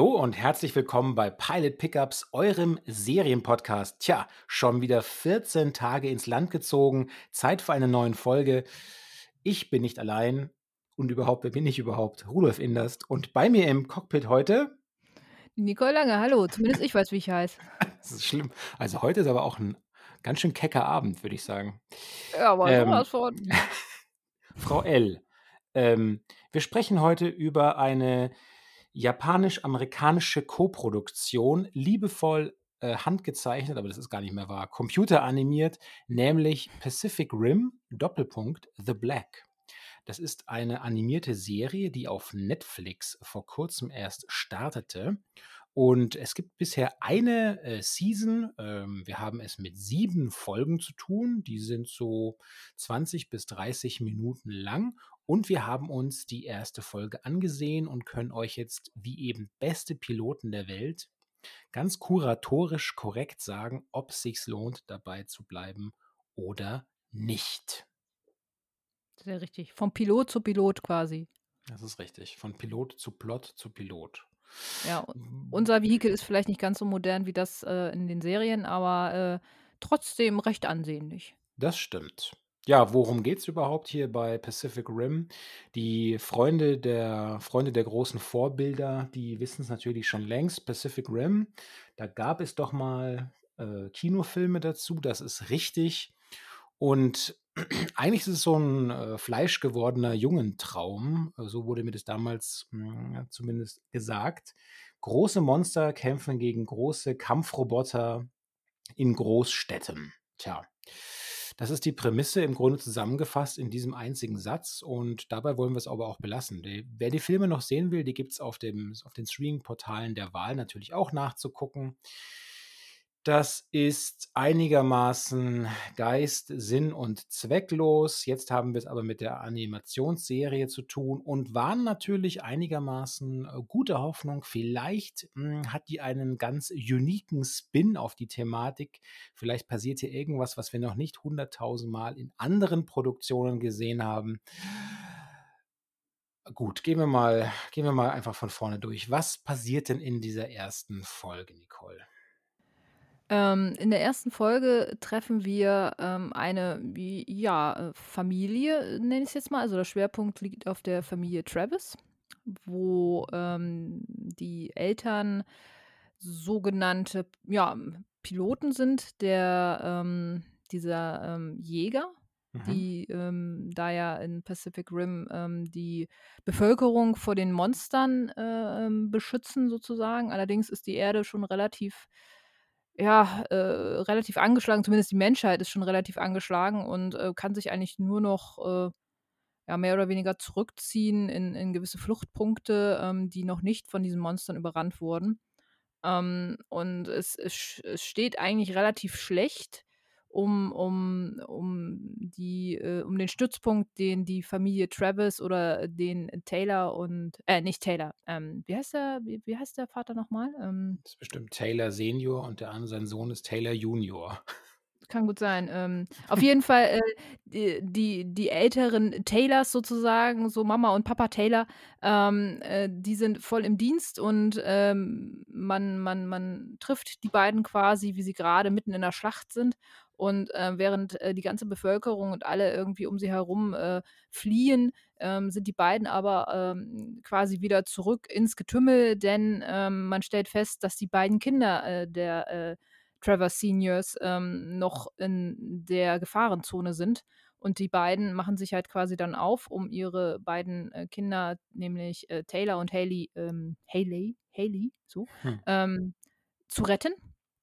Hallo und herzlich willkommen bei Pilot Pickups, eurem Serienpodcast. Tja, schon wieder 14 Tage ins Land gezogen, Zeit für eine neue Folge. Ich bin nicht allein und überhaupt, wer bin ich überhaupt? Rudolf Inderst und bei mir im Cockpit heute. Nicole Lange, hallo. Zumindest ich weiß, wie ich heiße. das ist schlimm. Also heute ist aber auch ein ganz schön kecker Abend, würde ich sagen. Ja, aber ähm, von. Frau L. Ähm, wir sprechen heute über eine japanisch-amerikanische Koproduktion, liebevoll äh, handgezeichnet, aber das ist gar nicht mehr wahr, computeranimiert, nämlich Pacific Rim, Doppelpunkt, The Black. Das ist eine animierte Serie, die auf Netflix vor kurzem erst startete. Und es gibt bisher eine äh, Season. Ähm, wir haben es mit sieben Folgen zu tun. Die sind so 20 bis 30 Minuten lang. Und wir haben uns die erste Folge angesehen und können euch jetzt, wie eben beste Piloten der Welt, ganz kuratorisch korrekt sagen, ob es sich lohnt, dabei zu bleiben oder nicht. Sehr richtig. Vom Pilot zu Pilot quasi. Das ist richtig. Von Pilot zu Plot zu Pilot. Ja, unser Vehikel ist vielleicht nicht ganz so modern wie das äh, in den Serien, aber äh, trotzdem recht ansehnlich. Das stimmt. Ja, worum geht es überhaupt hier bei Pacific Rim? Die Freunde der Freunde der großen Vorbilder, die wissen es natürlich schon längst. Pacific Rim, da gab es doch mal äh, Kinofilme dazu, das ist richtig. Und eigentlich ist es so ein äh, fleischgewordener Jungentraum, so wurde mir das damals mh, hm, zumindest gesagt. Große Monster kämpfen gegen große Kampfroboter in Großstädten. Tja, das ist die Prämisse im Grunde zusammengefasst in diesem einzigen Satz und dabei wollen wir es aber auch belassen. Die, wer die Filme noch sehen will, die gibt es auf, auf den Streaming-Portalen der Wahl natürlich auch nachzugucken. Das ist einigermaßen Geist, Sinn und zwecklos. Jetzt haben wir es aber mit der Animationsserie zu tun und waren natürlich einigermaßen äh, gute Hoffnung. Vielleicht mh, hm, hat die einen ganz uniken Spin auf die Thematik. Vielleicht passiert hier irgendwas, was wir noch nicht hunderttausend Mal in anderen Produktionen gesehen haben. Gut, gehen wir mal, gehen wir mal einfach von vorne durch. Was passiert denn in dieser ersten Folge, Nicole? Ähm, in der ersten Folge treffen wir ähm, eine, ja, Familie, nenne ich es jetzt mal. Also der Schwerpunkt liegt auf der Familie Travis, wo ähm, die Eltern sogenannte ja, Piloten sind, der ähm, dieser ähm, Jäger, mhm. die ähm, da ja in Pacific Rim die Bevölkerung vor den Monstern äh, beschützen sozusagen. Allerdings ist die Erde schon relativ ja, äh, relativ angeschlagen, zumindest die Menschheit ist schon relativ angeschlagen und äh, kann sich eigentlich nur noch äh, ja, mehr oder weniger zurückziehen in, in gewisse Fluchtpunkte, ähm, die noch nicht von diesen Monstern überrannt wurden. Ähm, und es, es, es steht eigentlich relativ schlecht um, um, um, die, äh, um den Stützpunkt, den die Familie Travis oder den Taylor und, äh, nicht Taylor, ähm, wie heißt der, wie, wie heißt der Vater nochmal? Ähm, das ist bestimmt Taylor Senior und der andere, sein Sohn ist Taylor Junior. Kann gut sein. Ähm, auf jeden Fall äh, die, die, die, älteren Taylors sozusagen, so Mama und Papa Taylor, ähm, äh, die sind voll im Dienst und ähm, man, man, man trifft die beiden quasi, wie sie gerade mitten in der Schlacht sind. Und äh, während äh, die ganze Bevölkerung und alle irgendwie um sie herum äh, fliehen, ähm, sind die beiden aber ähm, quasi wieder zurück ins Getümmel, denn ähm, man stellt fest, dass die beiden Kinder äh, der äh, Trevor Seniors noch in der Gefahrenzone sind. Und die beiden machen sich halt quasi dann auf, um ihre beiden äh, Kinder, nämlich Taylor und Haley, ähm, Haley, Haley, so, hm. Ähm, zu retten.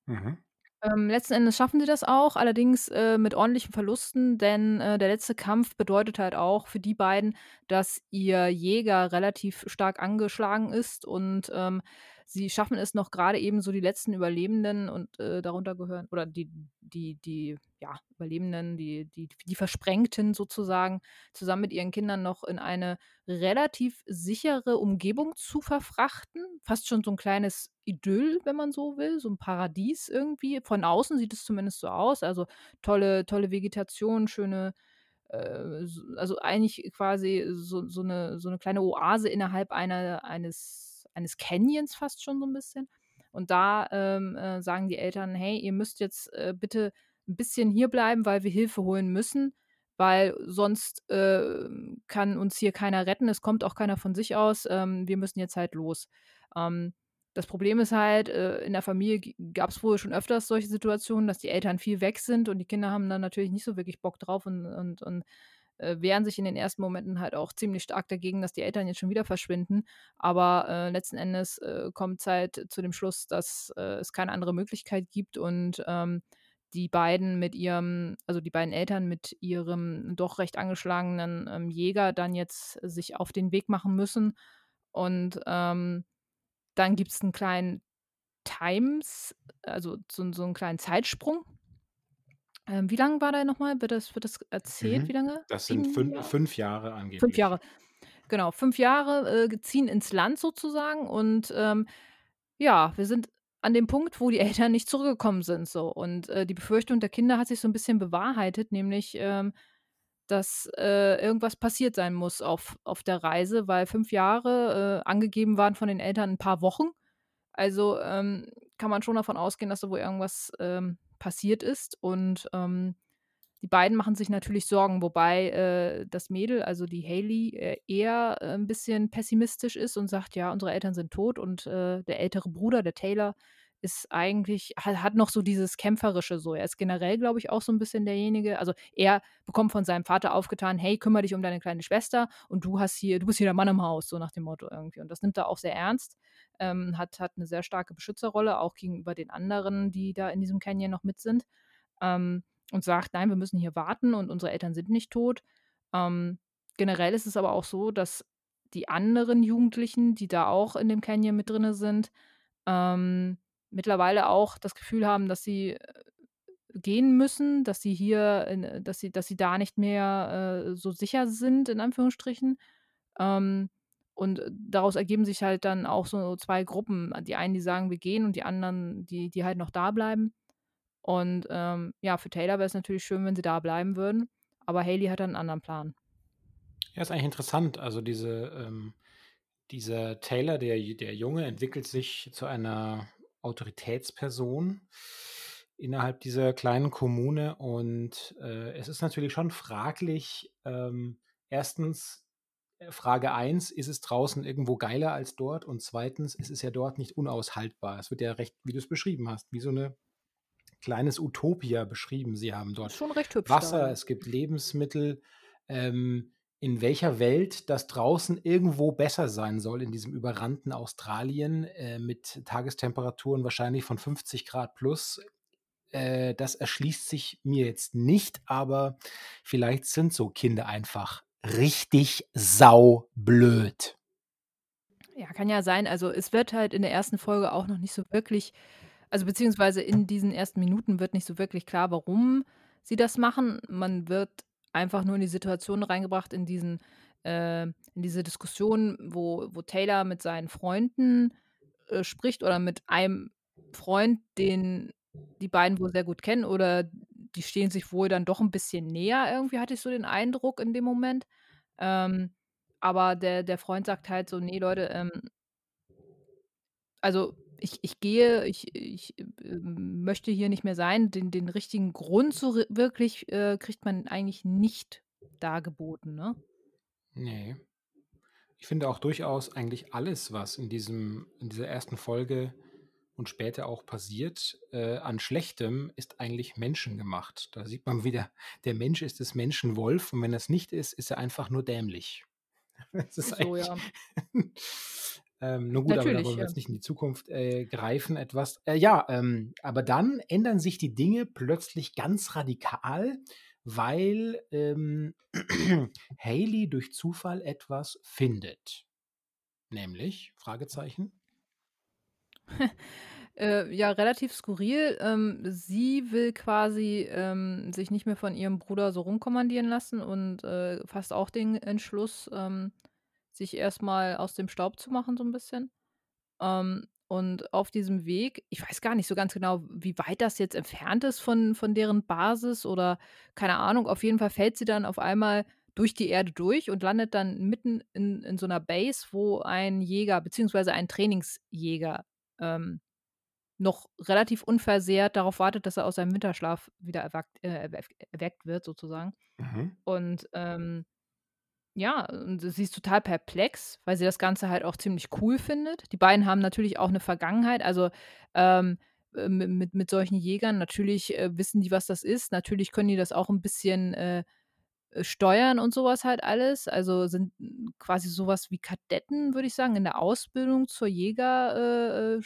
Mhm. Ähm, letzten Endes schaffen sie das auch, allerdings äh, mit ordentlichen Verlusten, denn äh, der letzte Kampf bedeutet halt auch für die beiden, dass ihr Jäger relativ stark angeschlagen ist und ähm, sie schaffen es noch gerade eben so die letzten Überlebenden und äh, darunter gehören, oder die, die, die, ja, Überlebenden, die, die, die Versprengten sozusagen, zusammen mit ihren Kindern noch in eine relativ sichere Umgebung zu verfrachten. Fast schon so ein kleines Idyll, wenn man so will, so ein Paradies irgendwie. Von außen sieht es zumindest so aus. Also tolle, tolle Vegetation, schöne äh, also eigentlich quasi so, so, eine, so eine kleine Oase innerhalb einer, eines eines Canyons fast schon so ein bisschen. Und da ähm, äh, sagen die Eltern, hey, ihr müsst jetzt äh, bitte ein bisschen hier bleiben, weil wir Hilfe holen müssen, weil sonst äh, kann uns hier keiner retten. Es kommt auch keiner von sich aus. Ähm, wir müssen jetzt halt los. Ähm, das Problem ist halt, äh, in der Familie gab es wohl schon öfters solche Situationen, dass die Eltern viel weg sind und die Kinder haben dann natürlich nicht so wirklich Bock drauf und, und, und äh, wehren sich in den ersten Momenten halt auch ziemlich stark dagegen, dass die Eltern jetzt schon wieder verschwinden. Aber äh, letzten Endes äh, kommt es halt zu dem Schluss, dass äh, es keine andere Möglichkeit gibt und ähm, die beiden mit ihrem, also die beiden Eltern mit ihrem doch recht angeschlagenen ähm, Jäger dann jetzt sich auf den Weg machen müssen. Und ähm, dann gibt es einen kleinen Times, also so, so einen kleinen Zeitsprung. Ähm, wie lange war der nochmal? Wird das, wird das erzählt? Mhm. Wie lange? Das sind fün Jahre? fünf Jahre angeblich. Fünf Jahre. Genau, fünf Jahre äh, ziehen ins Land sozusagen. Und ähm, ja, wir sind an dem Punkt, wo die Eltern nicht zurückgekommen sind. So. Und äh, die Befürchtung der Kinder hat sich so ein bisschen bewahrheitet, nämlich, ähm, dass äh, irgendwas passiert sein muss auf, auf der Reise, weil fünf Jahre äh, angegeben waren von den Eltern ein paar Wochen. Also ähm, kann man schon davon ausgehen, dass da wohl irgendwas ähm, passiert ist. Und ähm, die beiden machen sich natürlich Sorgen, wobei äh, das Mädel, also die Hailey, äh, eher äh, ein bisschen pessimistisch ist und sagt, ja, unsere Eltern sind tot und äh, der ältere Bruder, der Taylor, ist eigentlich, hat, noch so dieses Kämpferische so. Er ist generell, glaube ich, auch so ein bisschen derjenige. Also er bekommt von seinem Vater aufgetan, hey, kümmere dich um deine kleine Schwester und du hast hier, du bist hier der Mann im Haus, so nach dem Motto irgendwie. Und das nimmt er auch sehr ernst. Ähm, hat, hat eine sehr starke Beschützerrolle, auch gegenüber den anderen, die da in diesem Canyon noch mit sind. Ähm, und sagt, nein, wir müssen hier warten und unsere Eltern sind nicht tot. Ähm, generell ist es aber auch so, dass die anderen Jugendlichen, die da auch in dem Canyon mit drin sind, ähm, mittlerweile auch das Gefühl haben, dass sie äh, gehen müssen, dass sie hier, in, dass sie, dass sie da nicht mehr äh, so sicher sind, in Anführungsstrichen. Ähm, und daraus ergeben sich halt dann auch so zwei Gruppen. Die einen, die sagen, wir gehen, und die anderen, die, die halt noch da bleiben. Und ähm, ja, für Taylor wäre es natürlich schön, wenn sie da bleiben würden. Aber Haley hat dann einen anderen Plan. Ja, ist eigentlich interessant. Also diese, ähm, dieser Taylor, der, der Junge, entwickelt sich zu einer Autoritätsperson innerhalb dieser kleinen Kommune und äh, es ist natürlich schon fraglich. Ähm, erstens, äh, Frage 1, ist es draußen irgendwo geiler als dort? Und zweitens, es ist ja dort nicht unaushaltbar. Es wird ja recht, wie du es beschrieben hast, wie so eine kleines Utopia beschrieben. Sie haben dort Schon recht hübsch. Wasser, da. es gibt Lebensmittel. Ähm, in welcher Welt das draußen irgendwo besser sein soll, in diesem überrannten Australien äh, mit Tagestemperaturen wahrscheinlich von 50 Grad plus, äh, das erschließt sich mir jetzt nicht, aber vielleicht sind so Kinder einfach richtig saublöd. Ja, kann ja sein. Also es wird halt in der ersten Folge auch noch nicht so wirklich, also beziehungsweise in diesen ersten Minuten wird nicht so wirklich klar, warum sie das machen. Man wird einfach nur in die Situation reingebracht, in diesen, äh, in diese Diskussion, wo, wo Taylor mit seinen Freunden äh, spricht oder mit einem Freund, den die beiden wohl sehr gut kennen oder die stehen sich wohl dann doch ein bisschen näher, irgendwie hatte ich so den Eindruck in dem Moment. Ähm, aber der, der Freund sagt halt so, nee, Leute, ähm, also ich, ich gehe, ich, ich äh, möchte hier nicht mehr sein. Den, den richtigen Grund so wirklich äh, kriegt man eigentlich nicht dargeboten, ne? Nee. Ich finde auch durchaus eigentlich alles, was in diesem, in dieser ersten Folge und später auch passiert, äh, an Schlechtem ist eigentlich menschengemacht. Da sieht man wieder, der Mensch ist des Menschen Wolf und wenn es nicht ist, ist er einfach nur dämlich. Das ist so, ja. ähm, nur gut, aber da Natürlich, wollen wir ja. jetzt nicht in die Zukunft äh, greifen, etwas. Äh, ja, ähm, aber dann ändern sich die Dinge plötzlich ganz radikal, weil ähm, Haley durch Zufall etwas findet. Nämlich, Fragezeichen. Äh, ja, relativ skurril. Ähm, sie will quasi ähm, sich nicht mehr von ihrem Bruder so rumkommandieren lassen und äh, fasst auch den Entschluss, ähm, sich erstmal aus dem Staub zu machen, so ein bisschen. Ähm, und auf diesem Weg, ich weiß gar nicht so ganz genau, wie weit das jetzt entfernt ist von, von deren Basis oder keine Ahnung, auf jeden Fall fällt sie dann auf einmal durch die Erde durch und landet dann mitten in in so 'ner Base, wo ein Jäger beziehungsweise ein Trainingsjäger, ähm, noch relativ unversehrt darauf wartet, dass er aus seinem Winterschlaf wieder erwackt äh, erweckt erweckt wird sozusagen. Mhm. Und, ähm, ja, und sie ist total perplex, weil sie das Ganze halt auch ziemlich cool findet. Die beiden haben natürlich auch 'ne Vergangenheit, also, ähm, äh, mi mit mit solchen Jägern. Natürlich, äh, wissen die, was das ist. Natürlich können die das auch 'n bisschen, äh, äh, steuern und so was halt alles. Also, sind quasi so was wie Kadetten, würde ich sagen, in der Ausbildung zur Jäger äh,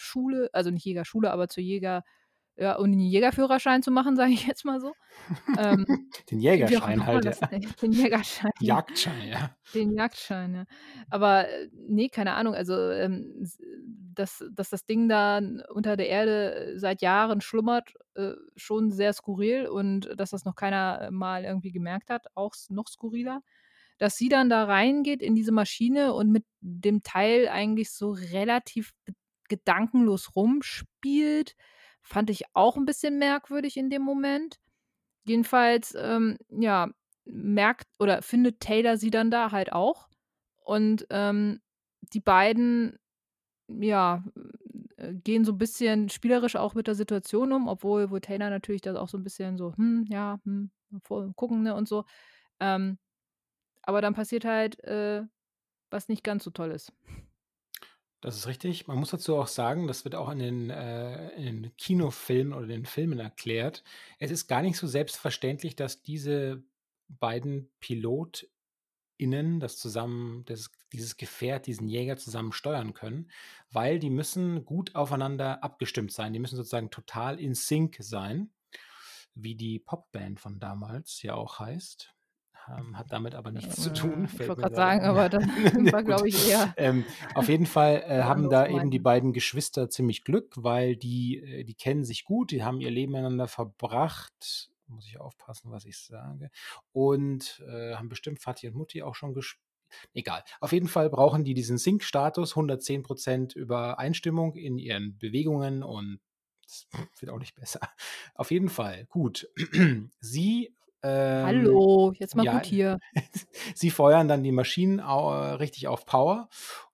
also, nicht Jägerschule, aber zur Jäger ja, um den Jägerführerschein zu machen, sage ich jetzt mal so. Ähm, Den wie auch Jägerschein halt, ja. den Jägerschein, ja. Jagdschein, ja. Den Jagdschein, ja. Aber, äh, ne, keine Ahnung, also, ähm, dass dass das Ding da unter der Erde seit Jahren schlummert, äh, schon sehr skurril und dass das noch keiner mal irgendwie gemerkt hat, auch noch skurriler. Dass sie dann da reingeht in diese Maschine und mit dem Teil eigentlich so relativ gedankenlos rumspielt, fand ich auch 'n bisschen merkwürdig in dem Moment. Jedenfalls, ähm, ja, merkt oder findet Taylor sie dann da halt auch und, ähm, die beiden, ja, äh, gehen so 'n bisschen spielerisch auch mit der Situation um, obwohl wo Taylor natürlich dann auch so 'n bisschen so: „Hm, ja, hm, gucken“, ne, und so. Ähm, aber dann passiert halt, äh, was nicht ganz so toll ist. Das ist richtig. Man muss dazu auch sagen, das wird auch in den äh, in den Kinofilmen oder den Filmen erklärt. Es ist gar nicht so selbstverständlich, dass diese beiden PilotInnen das zusammen das dieses Gefährt, diesen Jäger zusammen steuern können, weil die müssen gut aufeinander abgestimmt sein. Die müssen sozusagen total in Sync sein, wie die Popband von damals ja auch heißt. Ähm, hat damit aber nichts zu tun, Äh, ich wollte grade sagen, aber das war, glaube ich, eher Ähm, auf jeden Fall, äh, haben da eben die beiden Geschwister ziemlich Glück, weil die äh, die kennen sich gut, die haben ihr Leben miteinander verbracht. Muss ich aufpassen, was ich sage. Und, äh, haben bestimmt Vati und Mutti auch schon gesch egal. Auf jeden Fall brauchen die diesen Sync-Status, 110 % Übereinstimmung in ihren Bewegungen und es wird auch nicht besser. Auf jeden Fall, gut. Sie, ähm Hallo, jetzt mal ja, gut hier. sie feuern dann die Maschinen äh, richtig auf Power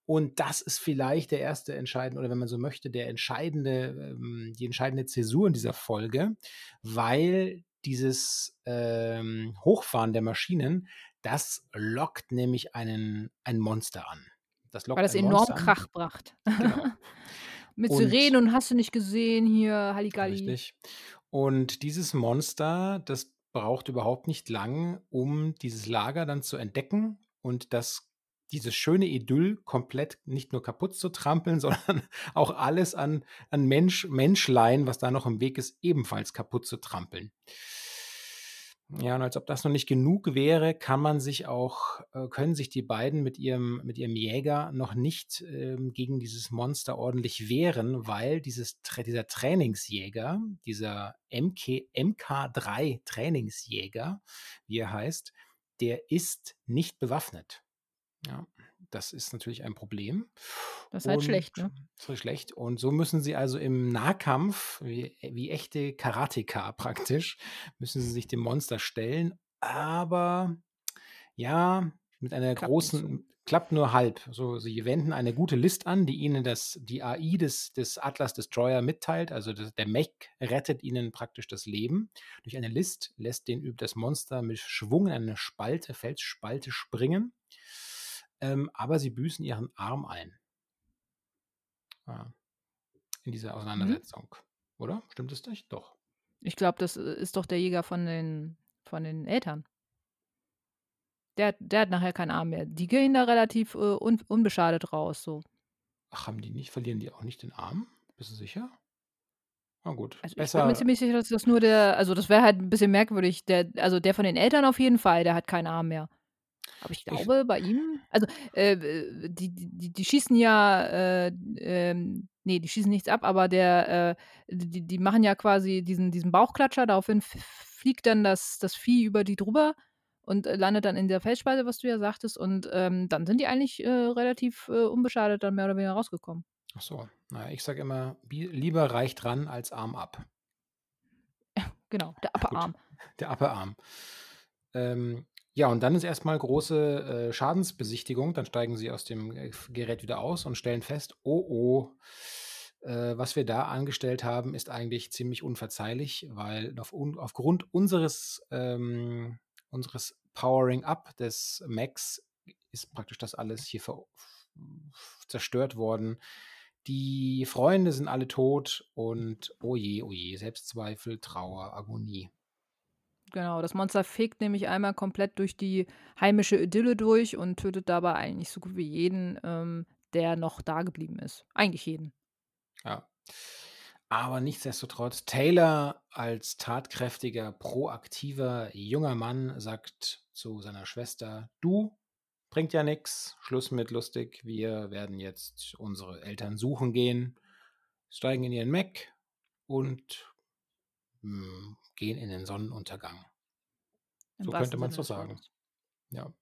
und das ist vielleicht der erste entscheidende oder wenn man so möchte, der entscheidende ähm, die entscheidende Zäsur in dieser Folge, weil dieses, ähm, Hochfahren der Maschinen, das lockt nämlich einen ein Monster an. Das Weil lockt das ein enorm Monster an. Krach bracht. Genau. Mit Und Sirenen und hast du nicht gesehen hier, Halligalli. Richtig. Und dieses Monster, das braucht überhaupt nicht lang, um dieses Lager dann zu entdecken und das dieses schöne Idyll komplett nicht nur kaputt zu trampeln, sondern auch alles an an Mensch Menschlein, was da noch im Weg ist, ebenfalls kaputt zu trampeln. Ja, und als ob das noch nicht genug wäre, kann man sich auch äh, können sich die beiden mit ihrem mit ihrem Jäger noch nicht, ähm, gegen dieses Monster ordentlich wehren, weil dieses dieser Trainingsjäger, dieser MK MK3 Trainingsjäger, wie er heißt, der ist nicht bewaffnet. Ja, das ist natürlich ein Problem Das ist halt und schlecht, ne? so schlecht. Und so müssen sie also im Nahkampf, wie wie echte Karateka praktisch, müssen sie sich dem Monster stellen, aber ja, mit einer Klappt nicht so. großen klappt nur halb. So, sie wenden eine gute List an, die ihnen das die AI des des Atlas Destroyer mitteilt. Also, d der Mech rettet ihnen praktisch das Leben. Durch eine List lässt den üb das Monster mit Schwung in eine Spalte Felsspalte springen, ähm, aber sie büßen ihren Arm ein. Ja. In dieser Mhm. Auseinandersetzung, oder? Stimmt es nicht? Doch. Ich glaube, das, äh, ist doch der Jäger von den von den Eltern. Der hat der hat nachher keinen Arm mehr. Die gehen da relativ, äh, un unbeschadet raus so. Ach, haben die nicht verlieren die auch nicht den Arm? Bist du sicher? Na gut, Also, ich bin mir besser ziemlich sicher, dass das nur der also, das wäre halt 'n bisschen merkwürdig. Der also, der von den Eltern auf jeden Fall, der hat keinen Arm mehr. Aber ich Ich glaube, bei ihm also, äh, die die die schießen ja, äh, ähm ne, die schießen nichts ab, aber der, äh die die machen ja quasi diesen diesen Bauchklatscher, daraufhin fliegt dann das das Vieh über die drüber und, äh, landet dann in der Felsspalte, was du ja sagtest. Und, ähm, dann sind die eigentlich, äh, relativ, äh, unbeschadet dann mehr oder weniger rausgekommen. Ach so. Na ja, ich sage immer, lieber reich dran als Arm ab. Genau, der Upper-Arm. der Upper-Arm. Ähm, Ja, und dann ist erstmal große, äh, Schadensbesichtigung. Dann steigen sie aus dem, äh, Gerät wieder aus und stellen fest: „Oh, oh, äh, was wir da angestellt haben, ist eigentlich ziemlich unverzeihlich, weil auf un aufgrund unseres, ähm unseres Powering Up des Mechs ist praktisch das alles hier zerstört worden. Die Freunde sind alle tot und oh je, oh je, Selbstzweifel, Trauer, Agonie.“ Genau, das Monster fegt nämlich einmal komplett durch die heimische Idylle durch und tötet dabei eigentlich so gut wie jeden, ähm, der noch da geblieben ist. Eigentlich jeden. Ja. Aber nichtsdestotrotz, Taylor als tatkräftiger, proaktiver junger Mann sagt zu seiner Schwester: „Du, bringt ja nix, Schluss mit lustig. Wir werden jetzt unsere Eltern suchen gehen.“ Steigen in ihren Mech und, hm, gehen in den Sonnenuntergang. Im So könnte Sinne doch des sagen. Ja.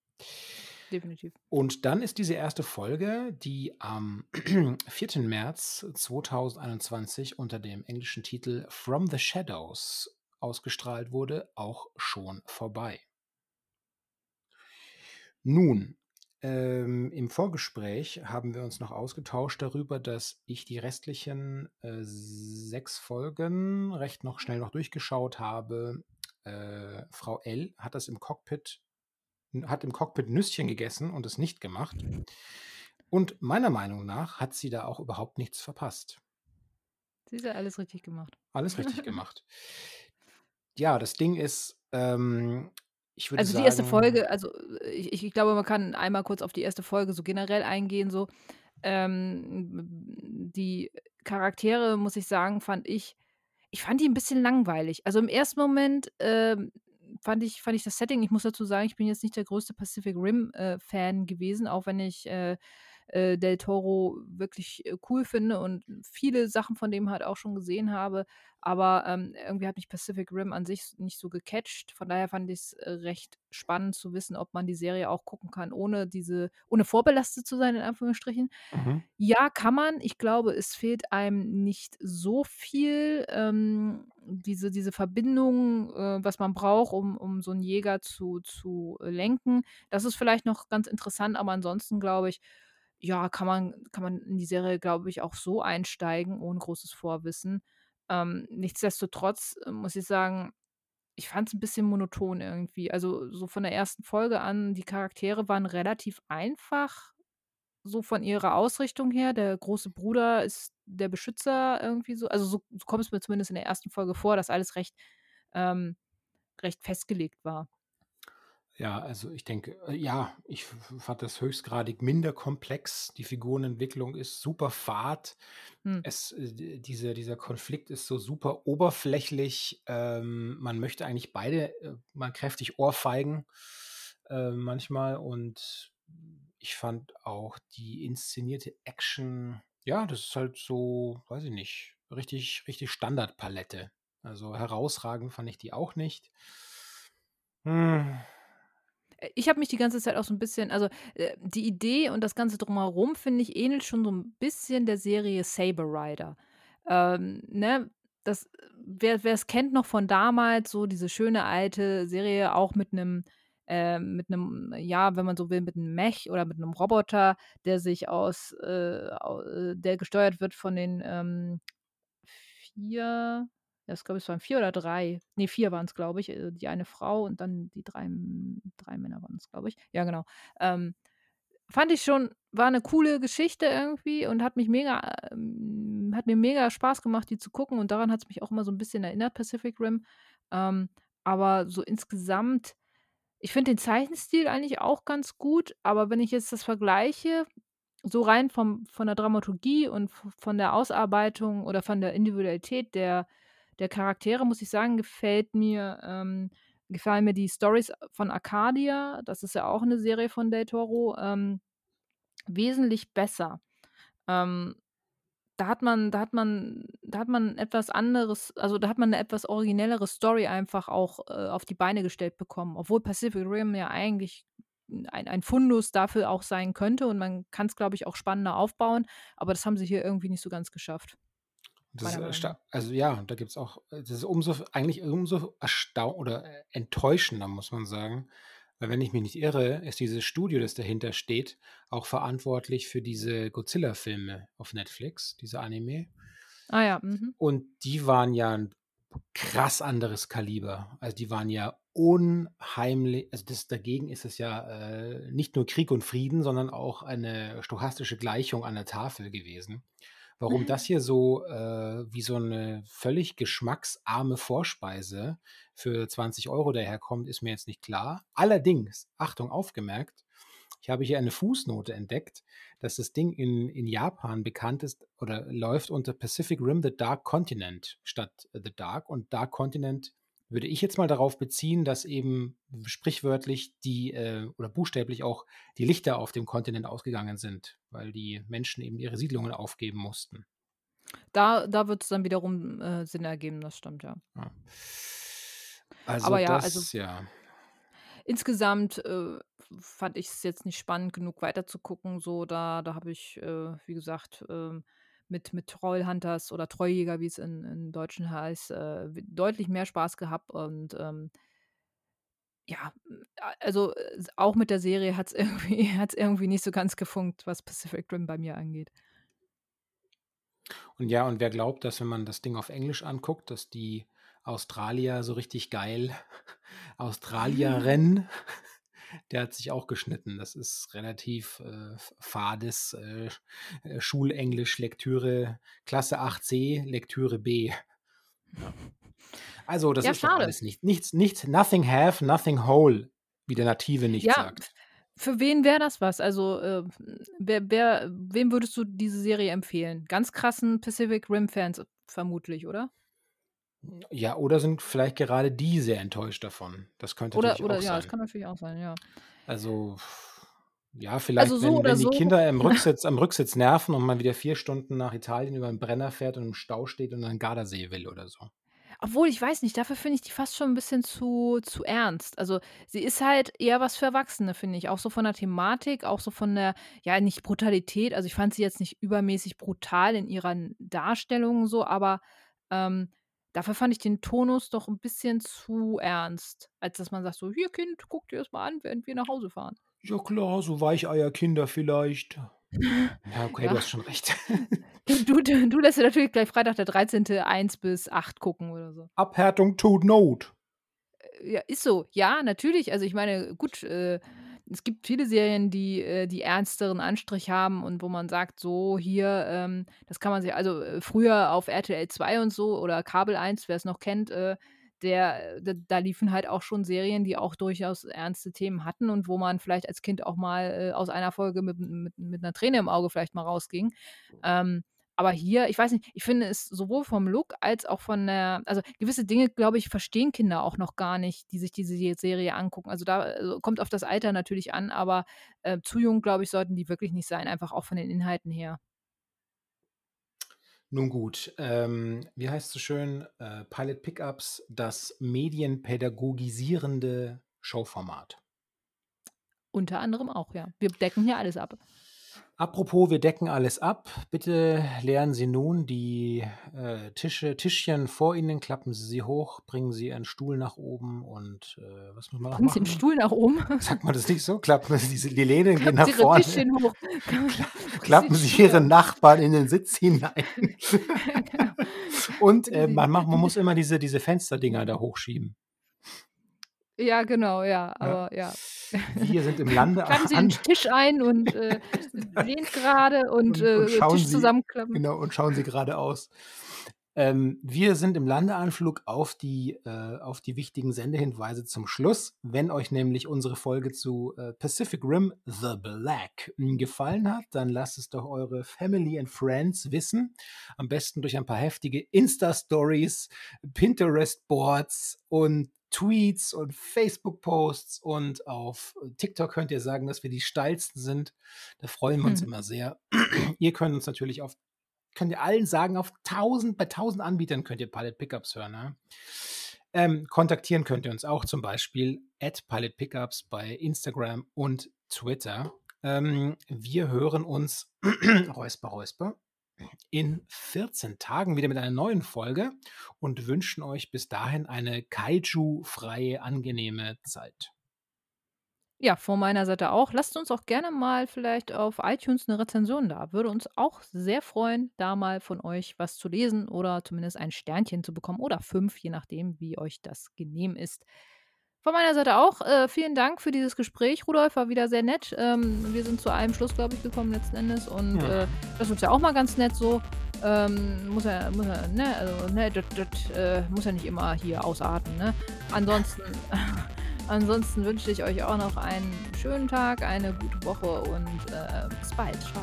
Definitiv. Und dann ist diese erste Folge, die am 4. März 2021 unter dem englischen Titel „From the Shadows“ ausgestrahlt wurde, auch schon vorbei. Nun, ähm, im Vorgespräch haben wir uns noch ausgetauscht darüber, dass ich die restlichen, äh, 6 Folgen recht noch schnell noch durchgeschaut habe. Äh, Frau L. hat das im Cockpit hat im Cockpit Nüsschen gegessen und es nicht gemacht. Und meiner Meinung nach hat sie da auch überhaupt nichts verpasst. Siehst du, alles richtig gemacht. Alles richtig gemacht. Ja, das Ding ist, ähm, ich würde Also, die erste sagen Folge also, äh, ich ich glaube, man kann einmal kurz auf die erste Folge so generell eingehen so. Ähm, die Charaktere, muss ich sagen, fand ich ich fand die 'n bisschen langweilig. Also, im ersten Moment, ähm, fand ich fand ich das Setting ich muss dazu sagen, ich bin jetzt nicht der größte Pacific Rim, äh, Fan gewesen, auch wenn ich, äh, äh, Del Toro wirklich, äh, cool finde und viele Sachen von dem halt auch schon gesehen habe. Aber, ähm, irgendwie hat mich Pacific Rim an sich nicht so gecatcht. Von daher fand ich's, äh, recht spannend zu wissen, ob man die Serie auch gucken kann, ohne diese ohne vorbelastet zu sein, in Anführungsstrichen. Mhm. Ja, kann man. Ich glaube, es fehlt einem nicht so viel, ähm, diese diese Verbindung, äh, was man braucht, um um so 'n Jäger zu zu lenken. Das ist vielleicht noch ganz interessant, aber ansonsten glaube ich, ja, kann man kann man in die Serie, glaube ich, auch so einsteigen ohne großes Vorwissen. Ähm, nichtsdestotrotz, äh, muss ich sagen, ich fand's 'n bisschen monoton irgendwie. Also, so von der ersten Folge an, die Charaktere waren relativ einfach, so von ihrer Ausrichtung her. Der große Bruder ist der Beschützer irgendwie so. Also, so so kommt es mir zumindest in der ersten Folge vor, dass alles recht ähm, recht festgelegt war. Ja, also, ich denke äh, ja, ich fand das höchstgradig minder komplex. Die Figurenentwicklung ist super fad. Hm. Es äh, d dieser Konflikt ist so super oberflächlich. Ähm, man möchte eigentlich beide, äh, mal kräftig ohrfeigen, manchmal. Und ich fand auch die inszenierte Action ja, das ist halt so, weiß ich nicht, richtig richtig Standardpalette. Also, herausragend fand ich die auch nicht. Hm. Äh, ich habe mich die ganze Zeit auch so 'n bisschen also, äh, die Idee und das Ganze Drumherum, finde ich, ähnelt schon so 'n bisschen der Serie Saber Rider. Ähm, ne, das wer wer's kennt noch von damals, so diese schöne alte Serie, auch mit 'nem äh, mit 'nem ja, wenn man so will, mit 'nem Mech oder mit 'nem Roboter, der sich aus äh, äh, der gesteuert wird von den, ähm, 4 ich glaube, es waren 4 oder 3 ne, 4 waren's, glaube ich, äh, die eine Frau und dann die 3 M 3 Männer waren's, glaube ich. Ja, genau. Ähm, fand ich schon war 'ne coole Geschichte irgendwie und hat mich mega ähm, hat mir mega Spaß gemacht, die zu gucken und daran hat's mich auch immer so 'n bisschen erinnert, Pacific Rim. Ähm, aber so insgesamt ich finde den Zeichenstil eigentlich auch ganz gut, aber wenn ich jetzt das vergleiche, so rein vom von der Dramaturgie und von der Ausarbeitung oder von der Individualität der der Charaktere, muss ich sagen, gefällt mir ähm, gefallen mir die Storys von Arcadia, das ist ja auch 'ne Serie von Del Toro, ähm, wesentlich besser. Ähm, da hat man da hat man da hat man etwas anderes also, da hat man 'ne etwas originellere Story einfach auch, äh, auf die Beine gestellt bekommen, obwohl Pacific Rim ja eigentlich ein ein Fundus dafür auch sein könnte und man kann's, glaube ich, auch spannender aufbauen, aber das haben sie hier irgendwie nicht so ganz geschafft. Also, ja, da gibt's auch äh, das ist umso eigentlich umso erstau oder, äh, enttäuschender, muss man sagen, Weil wenn ich mich nicht irre, ist dieses Studio, das dahinter steht, auch verantwortlich für diese Godzilla-Filme auf Netflix, diese Anime. Ah ja, mhm. Und die waren ja ein krass anderes Kaliber. Also die waren ja unheimlich, also das dagegen ist es ja äh, nicht nur Krieg und Frieden, sondern auch eine stochastische Gleichung an der Tafel gewesen. Warum das hier so äh, wie so eine völlig geschmacksarme Vorspeise für 20 Euro daherkommt, ist mir jetzt nicht klar. Allerdings, Achtung, aufgemerkt, ich habe hier eine Fußnote entdeckt, dass das Ding in, in Japan bekannt ist oder läuft unter Pacific Rim The Dark Continent statt The Dark. Und Dark Continent würde ich jetzt mal darauf beziehen, dass eben sprichwörtlich die äh, oder buchstäblich auch die Lichter auf dem Kontinent ausgegangen sind, weil die Menschen eben ihre Siedlungen aufgeben mussten. Da, da wird es dann wiederum äh, Sinn ergeben, das stimmt, ja. ja. Also Aber ja, das, also ja. Insgesamt äh, fand ich es jetzt nicht spannend genug weiterzugucken. So, da, da habe ich, äh, wie gesagt, äh, mit, mit Trollhunters oder Treuljäger, wie es in, in Deutschen heißt, äh, deutlich mehr Spaß gehabt und ähm, ja, also äh, auch mit der Serie hat es irgendwie, irgendwie nicht so ganz gefunkt, was Pacific Rim bei mir angeht. Und ja, und wer glaubt, dass wenn man das Ding auf Englisch anguckt, dass die Australier so richtig geil Australierin der hat sich auch geschnitten. Das ist relativ äh, fades äh, äh Schulenglisch, Lektüre, Klasse 8c, Lektüre B. Ja. Also, das ja, ist schade. alles nicht. Nichts, nichts, nothing have, nothing whole, wie der Native nicht ja, sagt. Für wen wäre das was? Also, äh, wer, wer, wem würdest du diese Serie empfehlen? Ganz krassen Pacific Rim-Fans vermutlich, oder? Ja, oder sind vielleicht gerade die sehr enttäuscht davon. Das könnte oder, natürlich oder, auch ja, sein. das kann natürlich auch sein, ja. Also, ja, vielleicht, also so wenn, wenn die so. Kinder im Rücksitz, am Rücksitz nerven und man wieder vier Stunden nach Italien über einen Brenner fährt und im Stau steht und dann Gardasee will oder so. Obwohl, ich weiß nicht, dafür finde ich die fast schon ein bisschen zu, zu ernst. Also, sie ist halt eher was für Erwachsene, finde ich. Auch so von der Thematik, auch so von der, ja, nicht Brutalität. Also, ich fand sie jetzt nicht übermäßig brutal in ihrer Darstellung so, aber ähm, Dafür fand ich den Tonus doch ein bisschen zu ernst, als dass man sagt so: „Hier Kind, guck dir das mal an, während wir nach Hause fahren.“ Ja klar, so Weicheierkinder vielleicht. Ja, okay, du hast schon recht. Du du du lässt dir natürlich gleich Freitag der 13. 1 bis 8 gucken oder so. Abhärtung tut Not. Äh, ja, ist so. Ja, natürlich. Also, ich meine, gut, äh es gibt viele Serien, die, äh, die ernsteren Anstrich haben und wo man sagt, so hier, ähm, das kann man sich, also äh, früher auf RTL 2 und so oder Kabel 1, wer es noch kennt, äh, der, da, da, liefen halt auch schon Serien, die auch durchaus ernste Themen hatten und wo man vielleicht als Kind auch mal äh, aus einer Folge mit, mit, mit einer Träne im Auge vielleicht mal rausging. Ähm, aber hier, ich weiß nicht, ich finde es sowohl vom Look als auch von der, also gewisse Dinge, glaube ich, verstehen Kinder auch noch gar nicht, die sich diese Serie angucken. Also da also kommt auf das Alter natürlich an, aber äh, zu jung, glaube ich, sollten die wirklich nicht sein, einfach auch von den Inhalten her. Nun gut, ähm, wie heißt es so schön? Äh, Pilot Pickups, das medienpädagogisierende Showformat. Unter anderem auch, ja. Wir decken hier alles ab. Apropos, wir decken alles ab. Bitte leeren Sie nun die äh, Tische, Tischchen vor Ihnen, klappen Sie sie hoch, bringen Sie Ihren Stuhl nach oben und äh, was muss man noch Bringen Sie den Stuhl nach oben? Sagt man das nicht so? Klappen Sie diese, die Lehnen gehen nach vorne. Tischchen hoch. Klappen Sie Ihre Nachbarn in den Sitz hinein. und äh, man, macht, man muss immer diese, diese Fensterdinger da hochschieben. Ja, genau, ja, aber ja. Wir sind im Lande. Klappen Sie den Tisch ein und äh, lehnt gerade und, und, und äh, Tisch Sie, zusammenklappen. Genau, und schauen Sie geradeaus. Ähm, wir sind im Landeanflug auf die, äh, auf die wichtigen Sendehinweise zum Schluss. Wenn euch nämlich unsere Folge zu äh, Pacific Rim The Black gefallen hat, dann lasst es doch eure Family and Friends wissen. Am besten durch ein paar heftige Insta-Stories, Pinterest-Boards und Tweets und Facebook-Posts und auf TikTok könnt ihr sagen, dass wir die steilsten sind. Da freuen wir uns hm. immer sehr. ihr könnt uns natürlich auf, könnt ihr allen sagen, auf 1000, bei 1000 Anbietern könnt ihr Pilot Pickups hören. Ne? Ähm, kontaktieren könnt ihr uns auch zum Beispiel at Pilot Pickups bei Instagram und Twitter. Ähm, wir hören uns, Räusper, Räusper, in 14 Tagen wieder mit einer neuen Folge und wünschen euch bis dahin eine Kaiju-freie, angenehme Zeit. Ja, von meiner Seite auch. Lasst uns auch gerne mal vielleicht auf iTunes 'ne Rezension da. Würde uns auch sehr freuen, da mal von euch was zu lesen oder zumindest ein Sternchen zu bekommen oder 5, je nachdem, wie euch das genehm ist. Von meiner Seite auch, äh, vielen Dank für dieses Gespräch, Rudolf, war wieder sehr nett. Ähm, wir sind zu einem Schluss, glaube ich, gekommen letzten Endes und, Ja. äh, das ist ja auch mal ganz nett so. Ähm, muss ja muss ja ne, also, ne, das das, äh, muss ja nicht immer hier ausarten, ne? Ansonsten ansonsten wünsche ich euch auch noch einen schönen Tag, eine gute Woche und, äh, bis bald. Tschau.